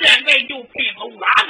现在就被他挖了。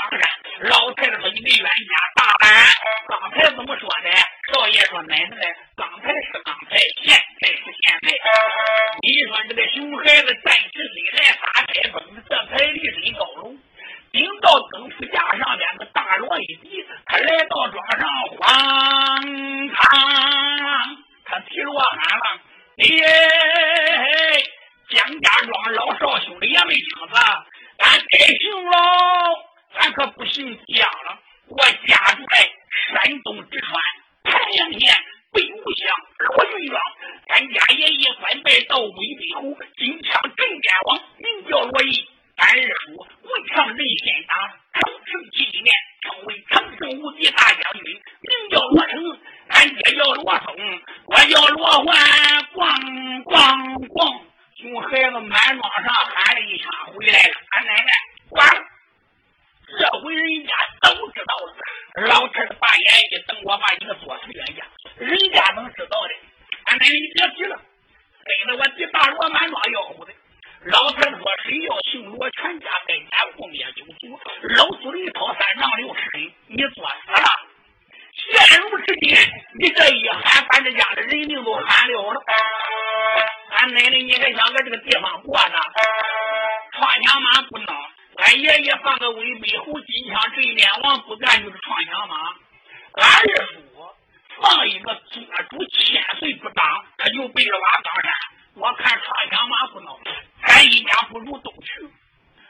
不千岁不当他就背着娃当山。我看他想马不孬咱一年不如都去。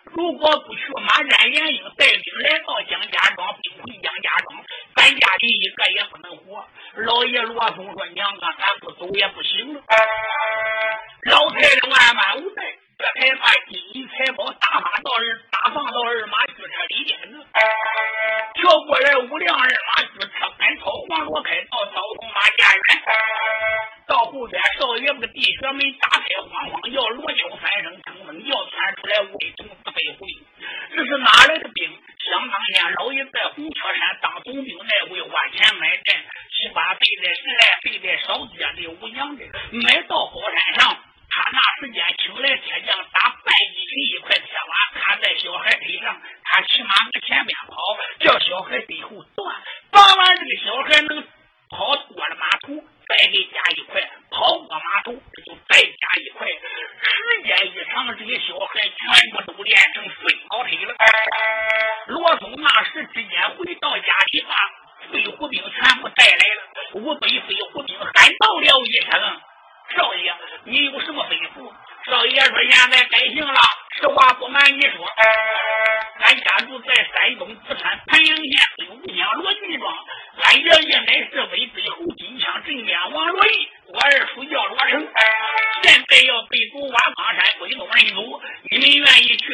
如果不去马占元带兵来到杨家庄兵回杨家庄咱家里一个也不能活。老爷罗松说娘啊咱不走也不行岗山归东认祖，你们愿意去，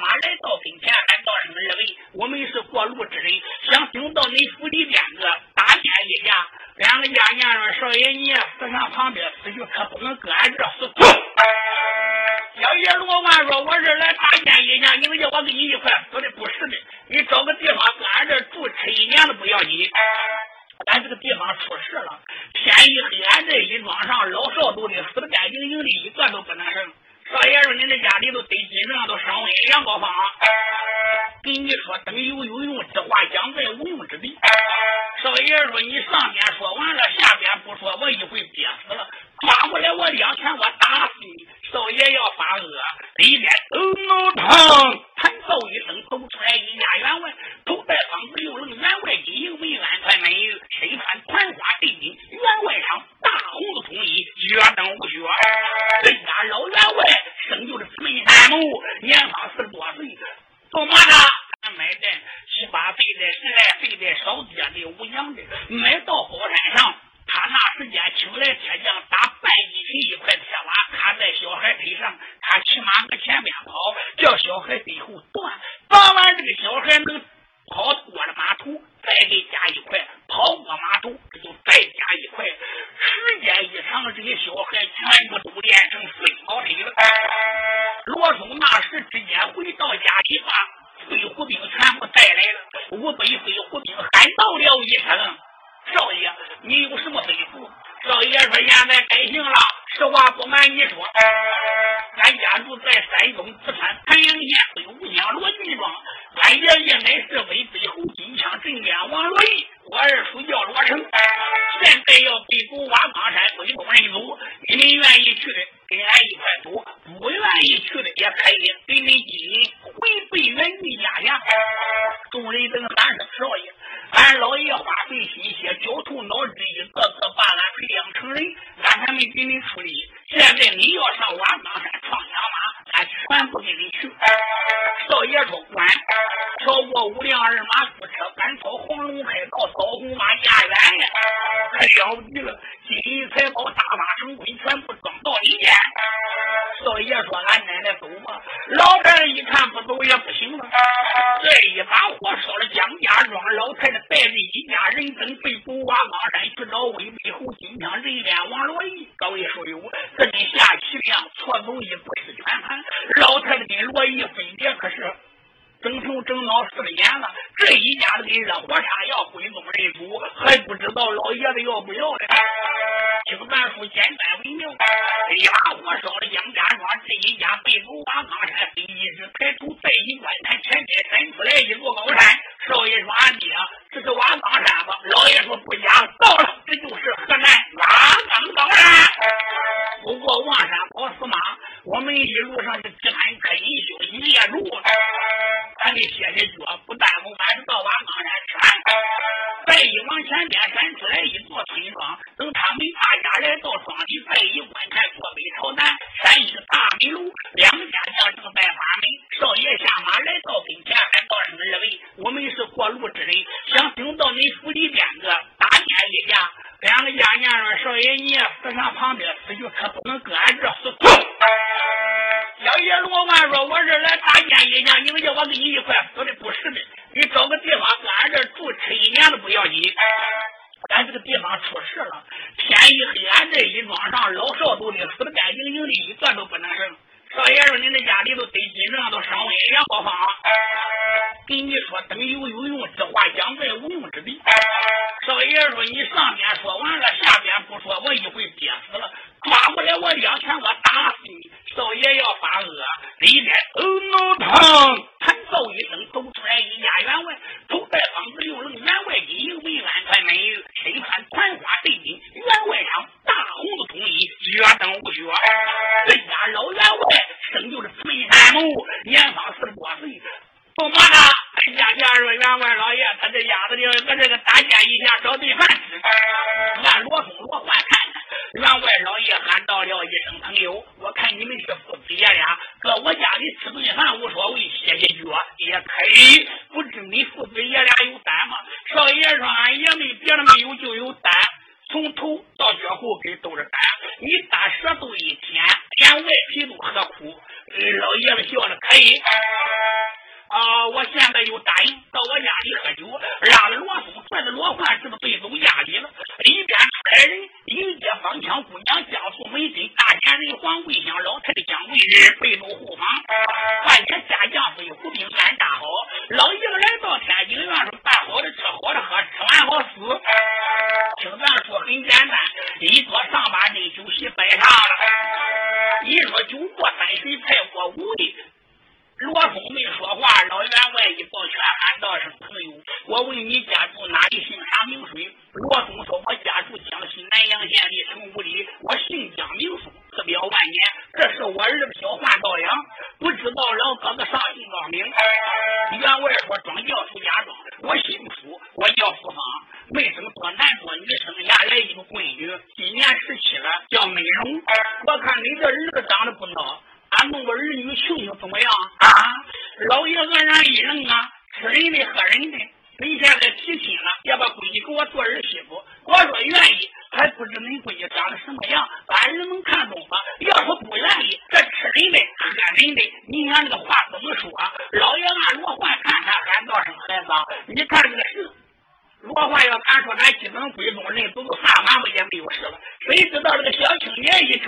马来到跟前，喊道：“什么二位？我们是过路之人，想请到你府里边个打点一下。”两个家将说：“少爷，你死上旁边死去，可不能搁俺这死。”小爷罗万说：“我是来打点一下，你们叫我跟你一块死的，不是的。你找个地方搁俺这住吃一年都不要紧。咱这个地方出事了，天一黑，俺这一庄上老少都得死的干净净的，一个都不能剩。少爷说：你这家里头得金正都升温两高方，给你说，等有有用之话，讲在无用之地。少爷说：你上边说完了，下边不说，我一会憋死了。抓过来，我两拳，我打死你！少爷要发恶，里边咚咚，弹奏一声，走出来一家员外，头戴方子六棱，员外金银为安快美，身穿团花对襟，员外裳大红的通衣，月灯无靴。这家老员外生就是慈眉善目，年方四十多岁，做嘛的？俺买的七八岁的、十来岁的、少爹的、五娘的，买到高山上。他那时间请来铁匠打半斤一块铁瓦，卡在小孩腿上，他骑马搁前面跑，叫小孩背后断，断完这个小孩能跑过了马头，再给加一块；跑过马头，这就再加一块。时间一长，这些小孩全部都练成飞毛腿了。罗松那时之间回到家里，把飞虎兵全部带来了，五百飞虎兵喊到了一声。少爷，你有什么吩咐？少爷说：“现在改行了，实话不瞒你说，俺家住在山东淄川盘阳县北五乡罗金庄，俺爷爷乃是威北侯金枪镇边王罗毅，我二叔叫罗成。现在要北走瓦岗山归工人组，你们愿意去的，跟俺一块走；不愿意去的，也可以你要上瓦我们一路上是只盼啃一宿一夜路，还得歇歇脚，不耽误。俺到瓦岗山去，再一往前边转出来一座村庄。老爷说：「俺爷们，别的没有，就有胆。」从头到脚后跟都是胆。你打蛇头一舔，连外皮都喝苦。老爷们笑的可以。ميت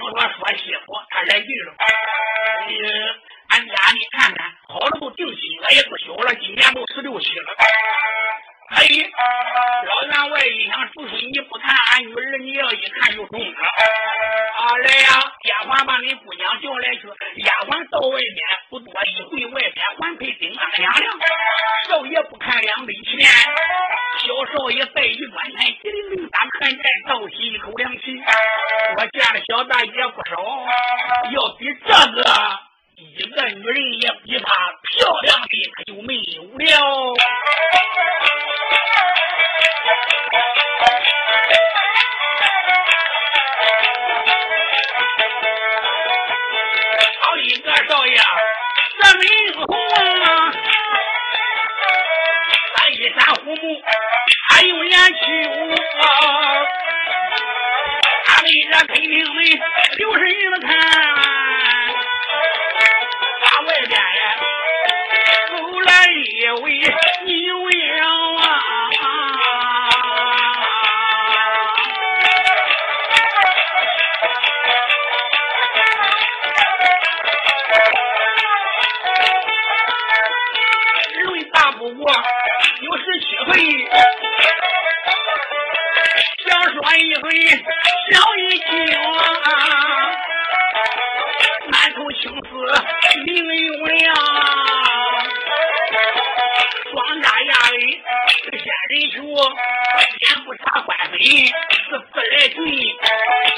人是自来俊，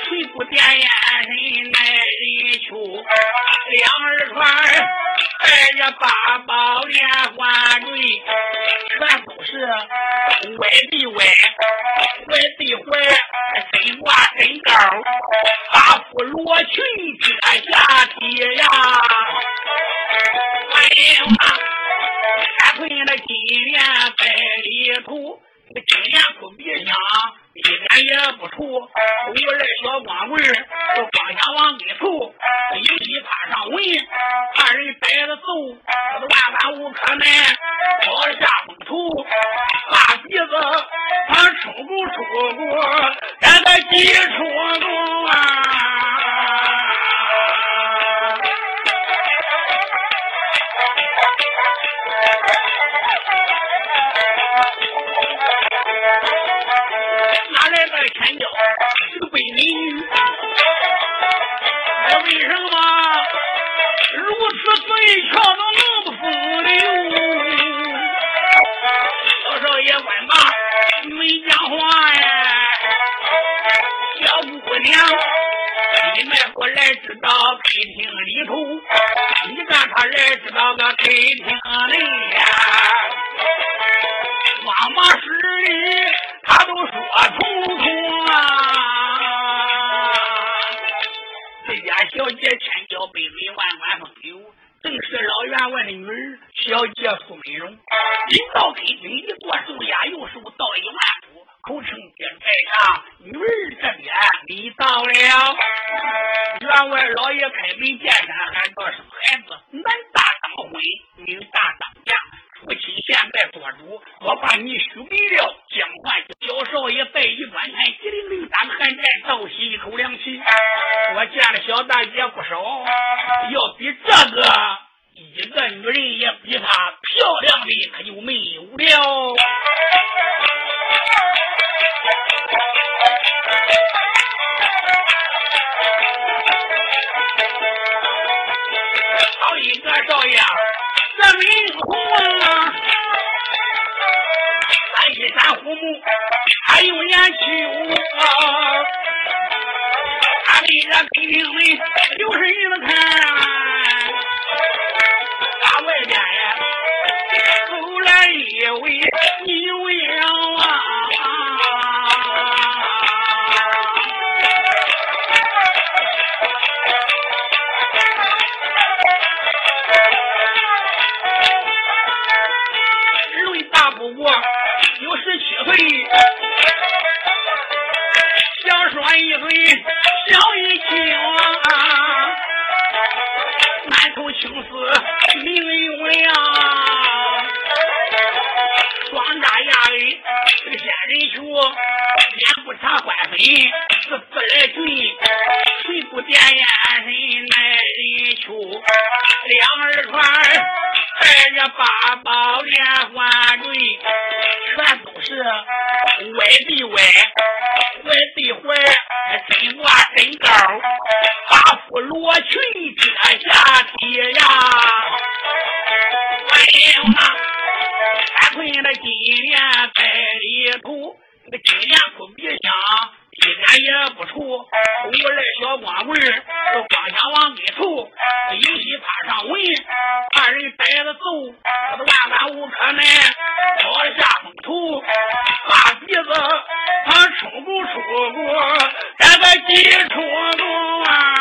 垂不点眼神耐人求。两耳串带着八宝连环坠，全都是歪的小姐千娇百媚，万般风流，正是老员外的女儿，小姐苏美容。一到客厅，一坐受压，右手倒一万步，口称爹在上，女儿这边你到了。员外老爷开门见山，喊道：“生孩子，男大当婚，女大当嫁。”父亲现在做主，我把你许给了江焕小少爷，在一观看，机灵灵打寒战，倒吸一口凉气。我见了小大姐不少，要比这个一个女人也比她漂亮的可就没有了。好一个少爷！这名红啊，三七三虎目，还有眼球啊！他的这客厅里就是人看，打外边呀，走来一位女王啊！七岁，想说一岁小一轻啊，满头青丝明又亮，双扎牙儿仙人球，脸不茶欢粉是自来俊，垂不点眼神耐人求，两耳串带着八宝连环坠，全都是歪的歪，坏的坏，真挂真高，八副罗裙遮下体呀。哎呦啊，三寸的金莲在里头，那个金莲裤鼻香俺也不臭。我来小光棍，就光想往里头，有西趴上文，怕人逮着走，这万万无可能。脚下风头，大鼻子他出不出过，这个几出动啊？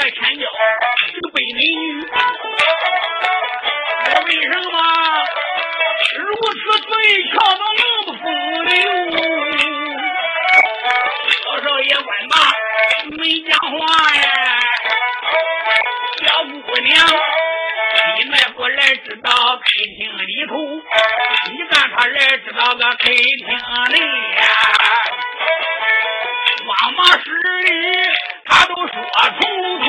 哪来的天骄？是个北美女。我为什么如此嘴巧都能不风流？小少爷问吧，没讲话呀。小姑娘，你迈过来知道客厅里头，你看他来知道个客厅里呀。妈妈是的，他都说通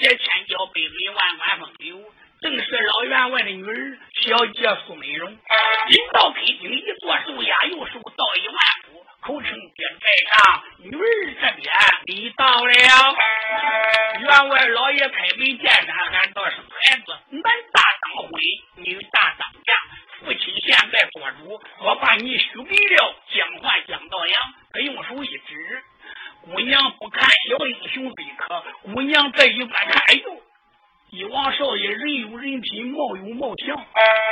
这千娇百媚万贯风流，正是老员外的女儿小姐苏美容。一到北京一座寿压，又手到一万古，口称爹在上，女儿这边你到了。员外老爷开门见山，喊道是孩子，男大当婚，女大当嫁，父亲现在做主，我把你许配了。Brasil.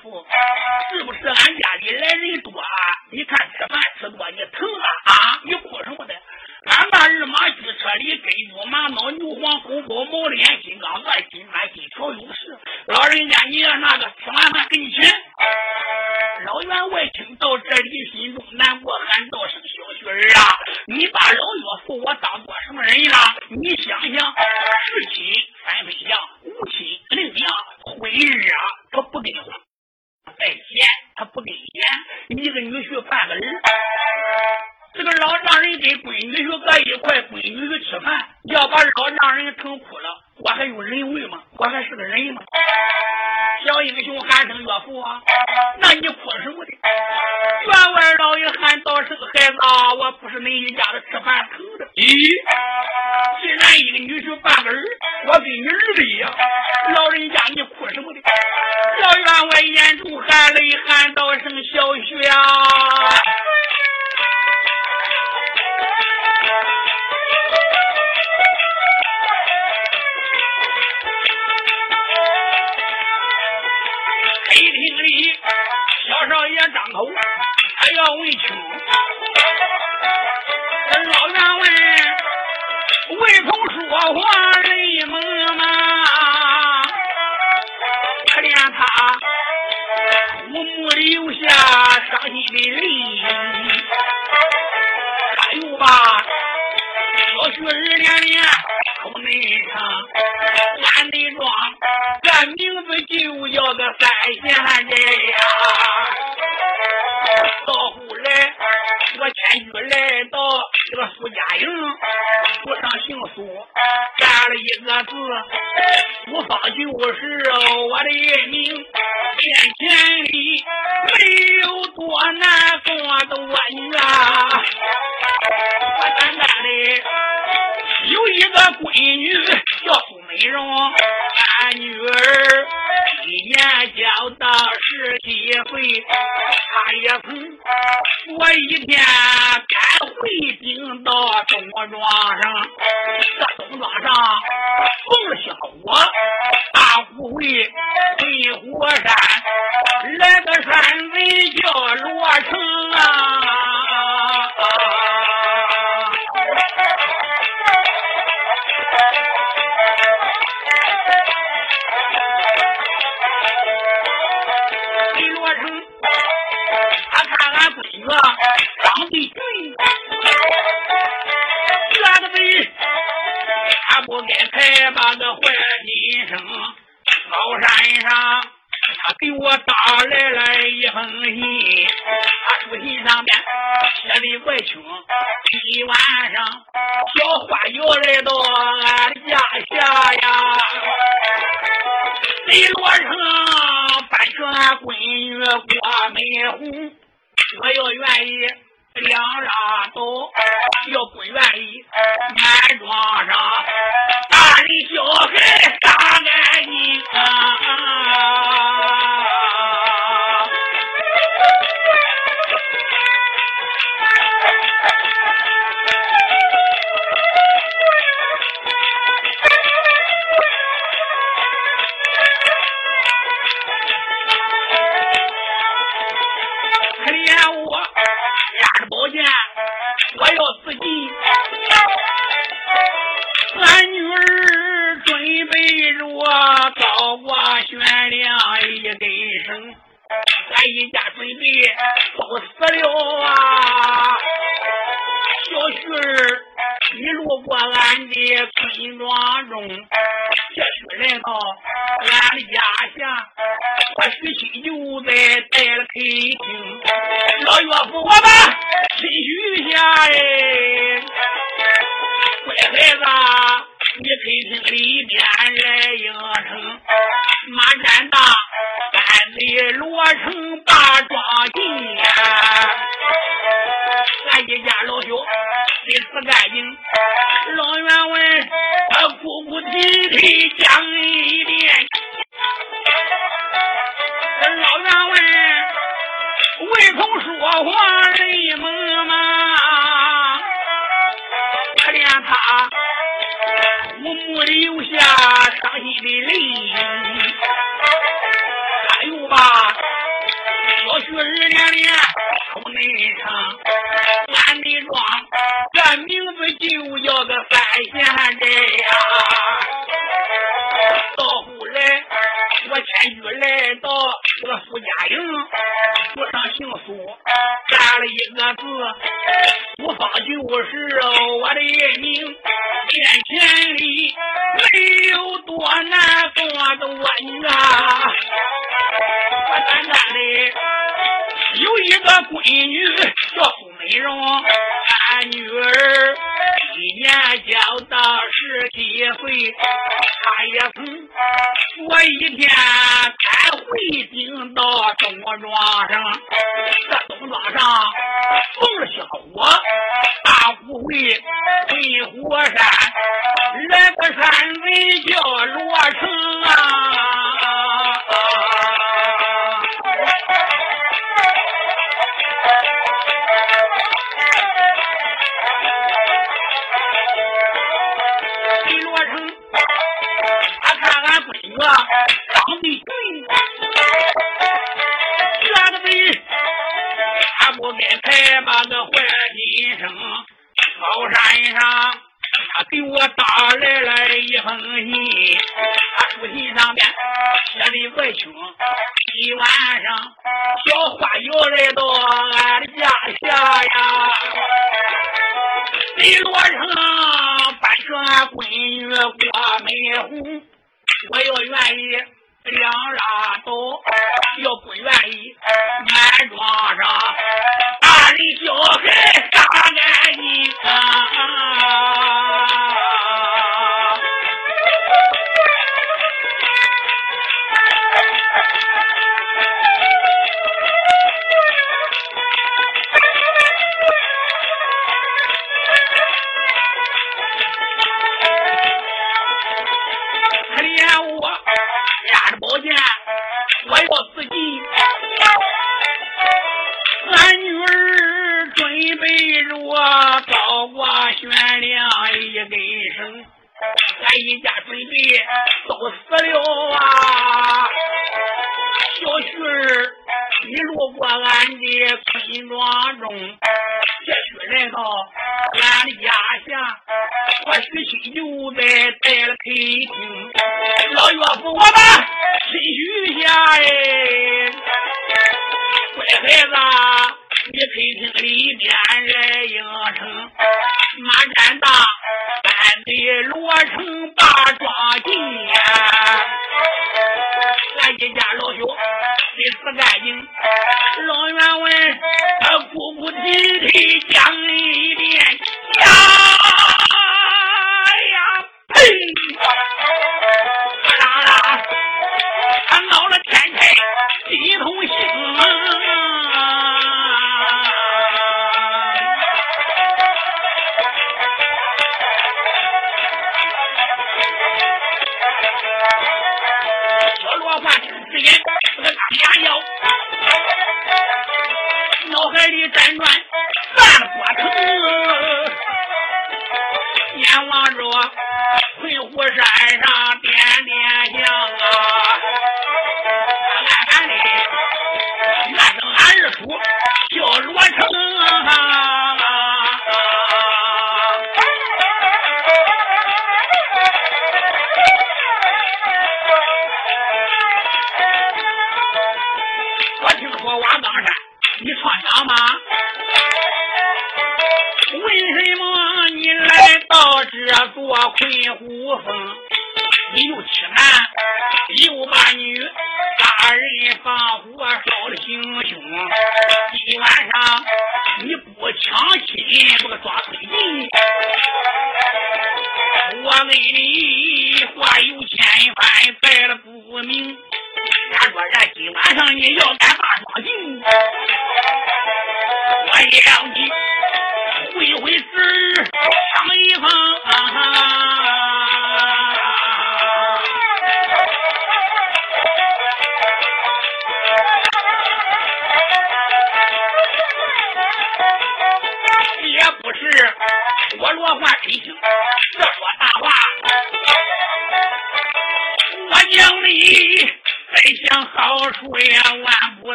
是不是俺家里来人多？你看。雪儿连连，口内长，碗内装，这名字就叫做三仙人呀。到后来，我迁居来到。这个苏家营，不上姓苏，干了一个字，苏方就是我的名。眼前里没有多难过的我女啊，我单单的有一个闺女叫苏美容，俺女儿今年交的是。第一回，他也曾我一天赶回京到东庄上，这东庄上奉小火，大护会黑火山，来个山贼叫罗成啊。北落城，搬个俺闺女过门红。我要愿意，两让道；要不愿意，俺庄上大人小孩打干净啊！封信，他书信上面写的不清，一晚上小花又来到俺的家下呀，李罗城半着俺闺女过门红。我要愿意两拉倒，要不愿意满床上，俺人小孩打俺一个。自己，俺女儿准备着高挂悬梁一根绳，俺一家准备都死了啊！小旭儿，你路过俺的村庄中，这去来到俺的家乡，我娶亲就在在了陪厅，老岳父我们谦虚下哎，乖孩子，你陪厅里面来应承，马占大俺的罗成把庄进，俺一家老小得死干净。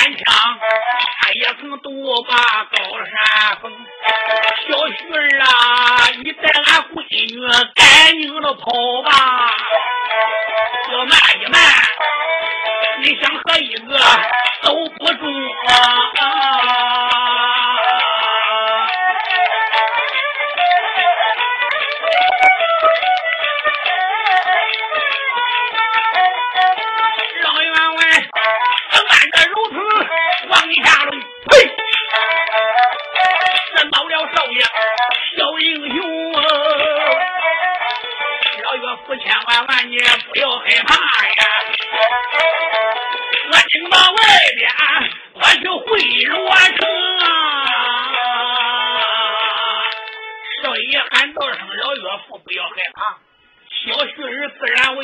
坚枪，俺也曾独霸高山峰。小徐儿啊，你带俺闺女赶紧的跑吧，要慢一慢，你想和一个都不中啊！这边我去会罗城啊。少爷喊道声老岳父不要害怕。小婿儿自然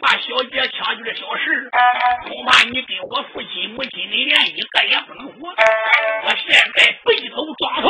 把小姐抢去了小事，恐怕你跟我父亲母亲你连一个也不能活。我现在背头撞头。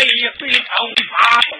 非常无常。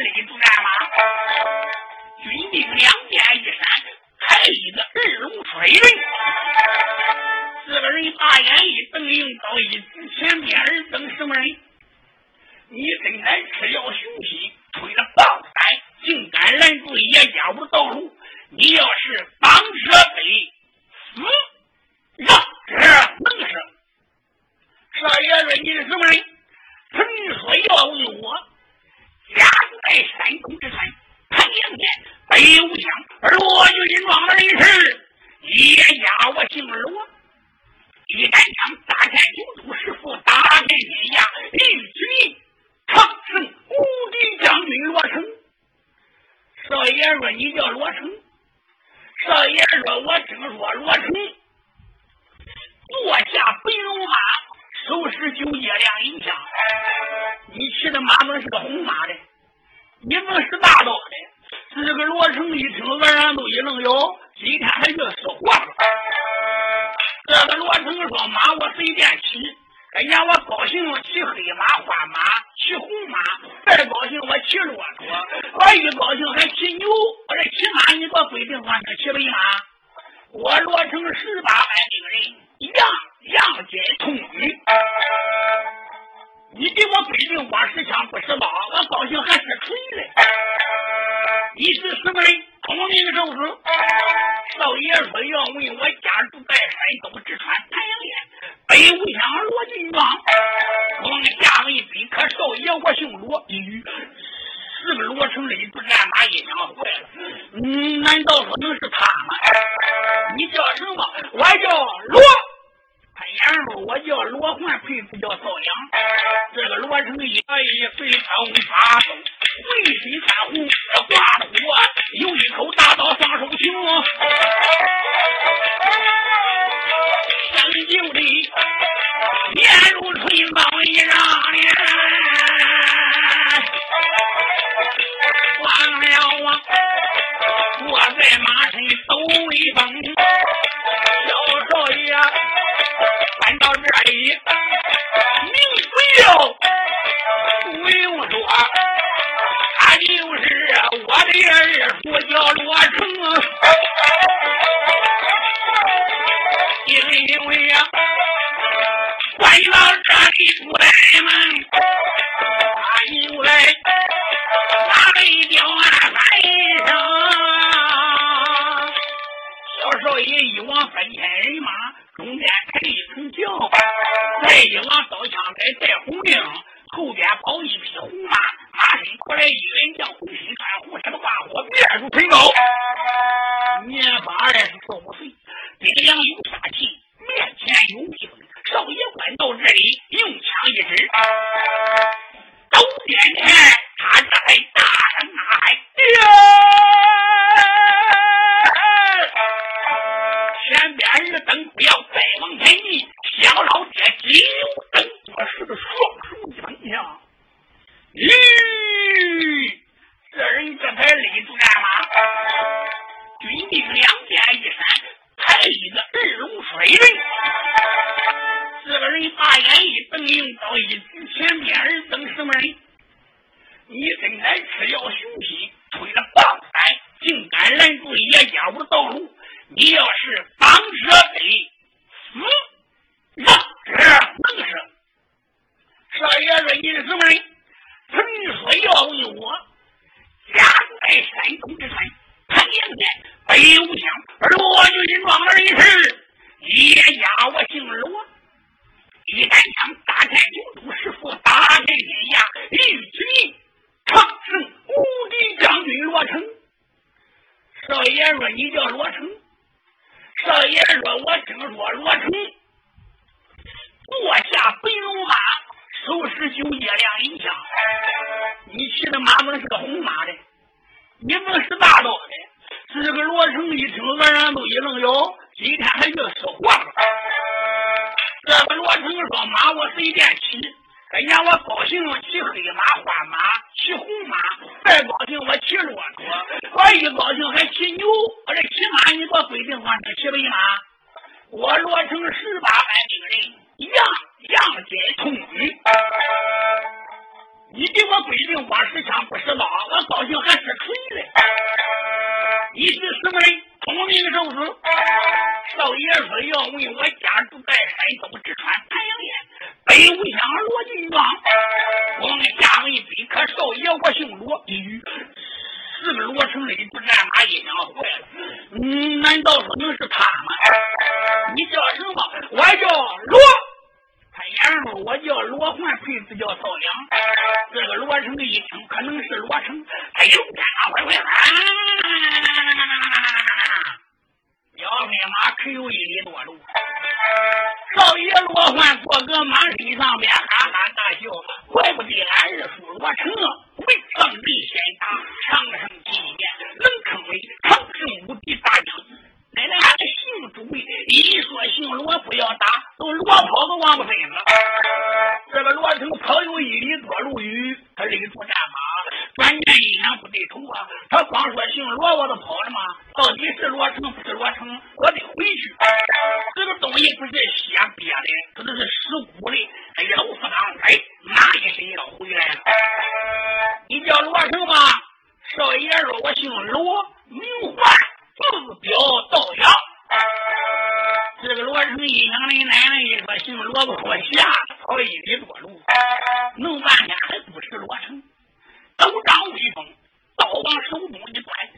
勒住战马，军兵两边一闪，开一个二龙水人。这个人大眼一瞪，硬刀一指前边人，等什么人？你真敢吃药雄心，推了？豹山，竟敢拦住叶家武道路！你要是当这杯死，让这能生。少爷说你是什么人？曾经说要问我。在山东之山，太阳年北武乡，而我岳云庄的人是眼家，我姓罗，一杆枪打遍九州，师傅打遍天下，一举长城，无敌将军罗成。少爷说你叫罗成，少爷说我听说罗成坐下白龙马，手持九节亮银枪，你骑的马能是个红马的？你们是大刀的，这个罗成一听，二人都一愣哟，今天还越说活了。这个罗成说：“马我随便骑，哎呀我高兴骑黑马、花马、骑红马，再高兴我骑骆驼，我一高兴还骑牛。我说骑马你给我规定方向，骑不骑马？我罗成十八般兵刃，样样皆通。”你给我背的我是枪不是棒我高兴还是锤子你是什么人通明圣主老爷说要问我家住在山东淄博哪里北无乡牛。我这骑马你给我规定换成骑白马。我罗成十八般兵人，样样皆通。你给我规定光使枪不使刀，我高兴还是锤嘞。你是什么人？通明受死。”少爷说要问我家住在山东直川太阳县北五乡罗金庄，我们下位宾客少爷我姓罗，这个罗成的不战马一想坏了，嗯，难道说能是他吗？你叫什么？我叫罗。他言说我叫罗焕，配字叫赵良。这个罗成一听，可能是罗成，哎呦，天啊，快快小飞马可有一里多路，少爷罗焕坐个马身上边哈哈大笑，怪不得俺二叔罗成为上帝先打，长生几年，能称为长生无敌大将军。奶奶俺姓朱，一说姓罗不要打，都罗跑都往不飞了。这个罗成跑有一里多路远，他勒住战马，转念一想不对头啊，他光说姓罗我都跑了吗？到底是罗成不是罗成？我得回去。这个东西不是血憋的，这都是尸骨的。哎呀，我说刚才哪一身要回来了？你叫罗成吗？少爷说，我姓罗，名唤，字表道阳。这个罗成一想，你奶奶一说姓罗不说瞎，跑一里多路，弄半天还不是罗成。都张威风，刀往手中一端，